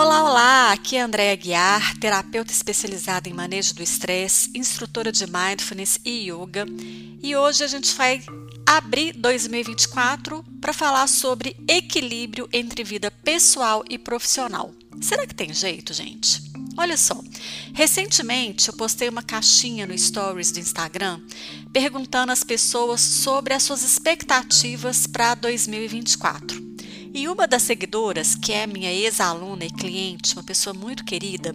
Olá, olá! Aqui é Andréa Guiar, terapeuta especializada em manejo do estresse, instrutora de mindfulness e yoga. E hoje a gente vai abrir 2024 para falar sobre equilíbrio entre vida pessoal e profissional. Será que tem jeito, gente? Olha só, recentemente eu postei uma caixinha no Stories do Instagram perguntando às pessoas sobre as suas expectativas para 2024. E uma das seguidoras, que é minha ex-aluna e cliente, uma pessoa muito querida,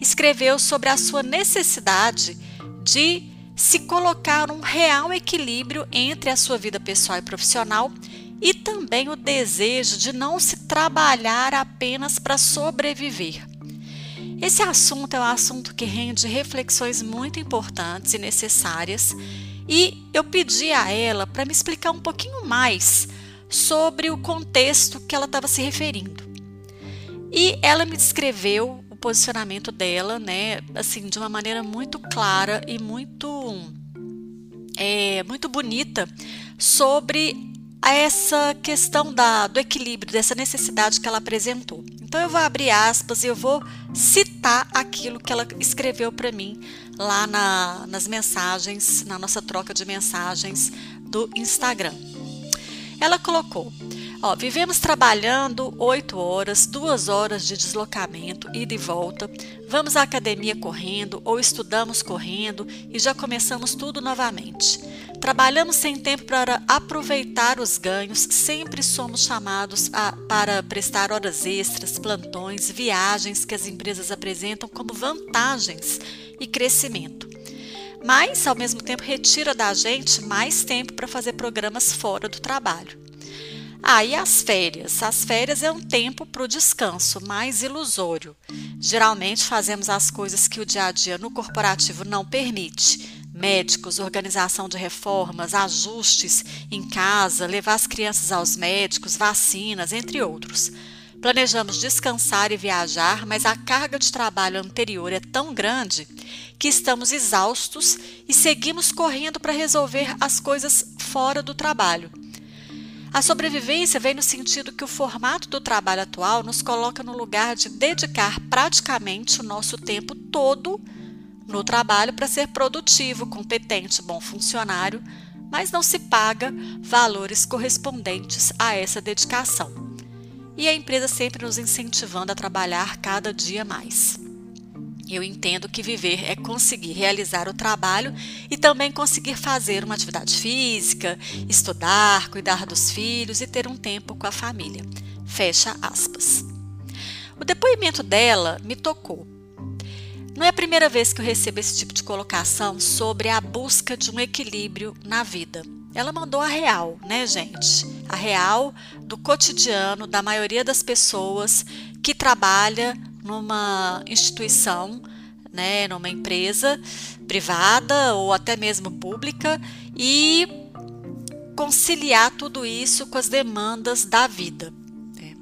escreveu sobre a sua necessidade de se colocar um real equilíbrio entre a sua vida pessoal e profissional e também o desejo de não se trabalhar apenas para sobreviver. Esse assunto é um assunto que rende reflexões muito importantes e necessárias, e eu pedi a ela para me explicar um pouquinho mais sobre o contexto que ela estava se referindo. E ela me descreveu o posicionamento dela, né, assim, de uma maneira muito clara e muito é, muito bonita sobre essa questão da, do equilíbrio, dessa necessidade que ela apresentou. Então eu vou abrir aspas e eu vou citar aquilo que ela escreveu para mim lá na, nas mensagens, na nossa troca de mensagens do Instagram. Ela colocou: Ó, vivemos trabalhando oito horas, duas horas de deslocamento, ida e volta. Vamos à academia correndo ou estudamos correndo e já começamos tudo novamente. Trabalhamos sem tempo para aproveitar os ganhos, sempre somos chamados a, para prestar horas extras, plantões, viagens que as empresas apresentam como vantagens e crescimento mas ao mesmo tempo retira da gente mais tempo para fazer programas fora do trabalho. Ah, e as férias? As férias é um tempo para o descanso, mais ilusório. Geralmente fazemos as coisas que o dia a dia no corporativo não permite. Médicos, organização de reformas, ajustes em casa, levar as crianças aos médicos, vacinas, entre outros. Planejamos descansar e viajar, mas a carga de trabalho anterior é tão grande que estamos exaustos e seguimos correndo para resolver as coisas fora do trabalho. A sobrevivência vem no sentido que o formato do trabalho atual nos coloca no lugar de dedicar praticamente o nosso tempo todo no trabalho para ser produtivo, competente, bom funcionário, mas não se paga valores correspondentes a essa dedicação e a empresa sempre nos incentivando a trabalhar cada dia mais. Eu entendo que viver é conseguir realizar o trabalho e também conseguir fazer uma atividade física, estudar, cuidar dos filhos e ter um tempo com a família. Fecha aspas. O depoimento dela me tocou. Não é a primeira vez que eu recebo esse tipo de colocação sobre a busca de um equilíbrio na vida. Ela mandou a real, né, gente? A real do cotidiano da maioria das pessoas que trabalha numa instituição, né, numa empresa privada ou até mesmo pública e conciliar tudo isso com as demandas da vida. Né?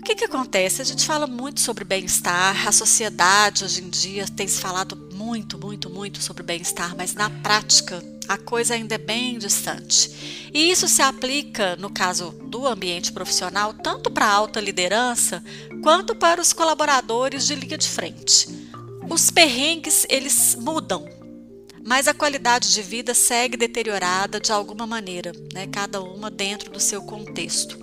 O que, que acontece? A gente fala muito sobre bem-estar, a sociedade hoje em dia tem se falado muito, muito, muito sobre bem-estar, mas na prática a coisa ainda é bem distante. E isso se aplica, no caso do ambiente profissional, tanto para a alta liderança quanto para os colaboradores de linha de frente. Os perrengues, eles mudam, mas a qualidade de vida segue deteriorada de alguma maneira, né? cada uma dentro do seu contexto.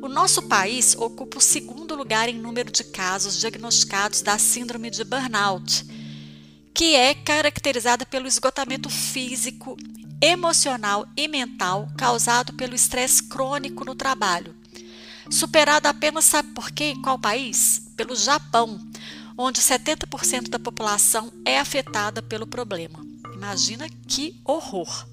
O nosso país ocupa o segundo lugar em número de casos diagnosticados da síndrome de burnout que é caracterizada pelo esgotamento físico, emocional e mental causado pelo estresse crônico no trabalho. Superado apenas, sabe por quê? Em qual país? Pelo Japão, onde 70% da população é afetada pelo problema. Imagina que horror!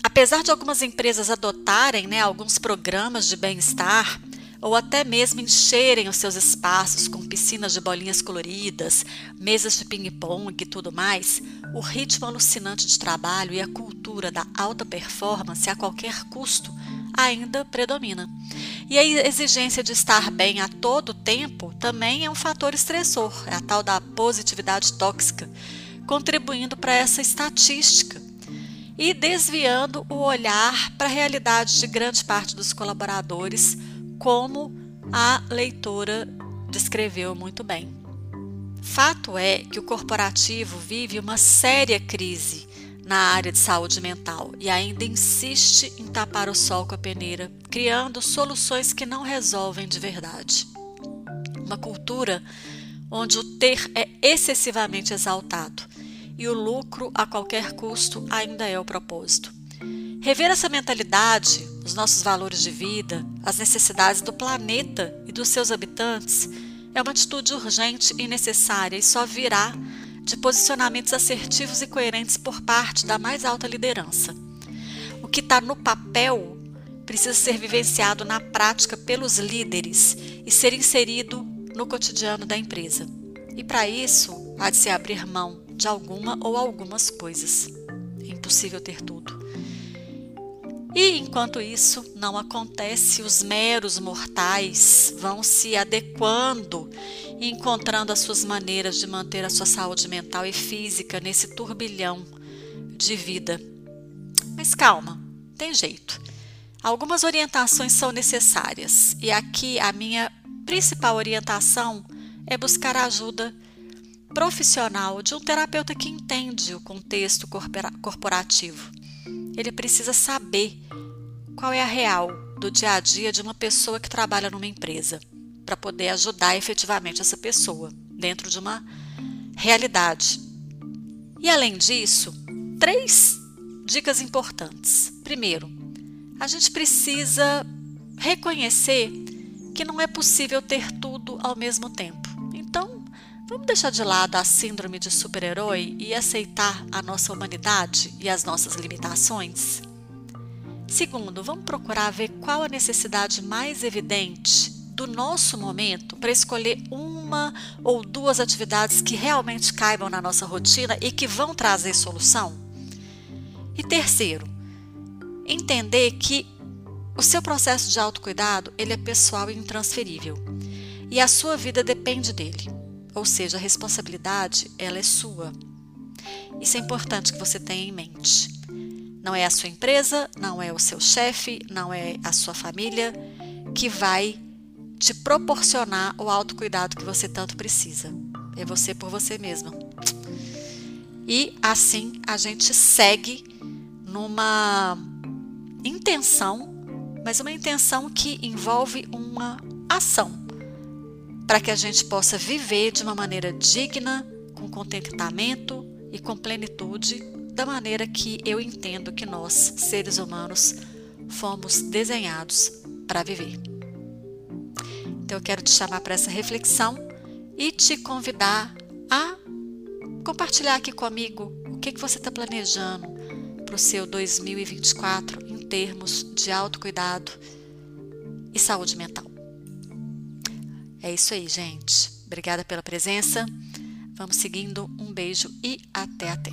Apesar de algumas empresas adotarem né, alguns programas de bem-estar, ou até mesmo encherem os seus espaços com piscinas de bolinhas coloridas, mesas de ping-pong e tudo mais, o ritmo alucinante de trabalho e a cultura da alta performance a qualquer custo ainda predomina. E a exigência de estar bem a todo tempo também é um fator estressor, é a tal da positividade tóxica, contribuindo para essa estatística e desviando o olhar para a realidade de grande parte dos colaboradores como a leitora descreveu muito bem. Fato é que o corporativo vive uma séria crise na área de saúde mental e ainda insiste em tapar o sol com a peneira, criando soluções que não resolvem de verdade. Uma cultura onde o ter é excessivamente exaltado e o lucro a qualquer custo ainda é o propósito. Rever essa mentalidade, os nossos valores de vida, as necessidades do planeta e dos seus habitantes é uma atitude urgente e necessária e só virá de posicionamentos assertivos e coerentes por parte da mais alta liderança. O que está no papel precisa ser vivenciado na prática pelos líderes e ser inserido no cotidiano da empresa. E para isso, há de se abrir mão de alguma ou algumas coisas. É impossível ter tudo. E enquanto isso não acontece, os meros mortais vão se adequando encontrando as suas maneiras de manter a sua saúde mental e física nesse turbilhão de vida. Mas calma, tem jeito. Algumas orientações são necessárias e aqui a minha principal orientação é buscar a ajuda profissional de um terapeuta que entende o contexto corporativo ele precisa saber qual é a real do dia a dia de uma pessoa que trabalha numa empresa, para poder ajudar efetivamente essa pessoa dentro de uma realidade. E além disso, três dicas importantes. Primeiro, a gente precisa reconhecer que não é possível ter tudo ao mesmo tempo. Vamos deixar de lado a síndrome de super-herói e aceitar a nossa humanidade e as nossas limitações? Segundo, vamos procurar ver qual a necessidade mais evidente do nosso momento para escolher uma ou duas atividades que realmente caibam na nossa rotina e que vão trazer solução? E terceiro, entender que o seu processo de autocuidado ele é pessoal e intransferível e a sua vida depende dele. Ou seja, a responsabilidade ela é sua. Isso é importante que você tenha em mente. Não é a sua empresa, não é o seu chefe, não é a sua família que vai te proporcionar o autocuidado que você tanto precisa. É você por você mesma. E assim a gente segue numa intenção, mas uma intenção que envolve uma ação para que a gente possa viver de uma maneira digna, com contentamento e com plenitude da maneira que eu entendo que nós, seres humanos, fomos desenhados para viver. Então eu quero te chamar para essa reflexão e te convidar a compartilhar aqui comigo o que, que você está planejando para o seu 2024 em termos de autocuidado e saúde mental. É isso aí, gente. Obrigada pela presença. Vamos seguindo. Um beijo e até até.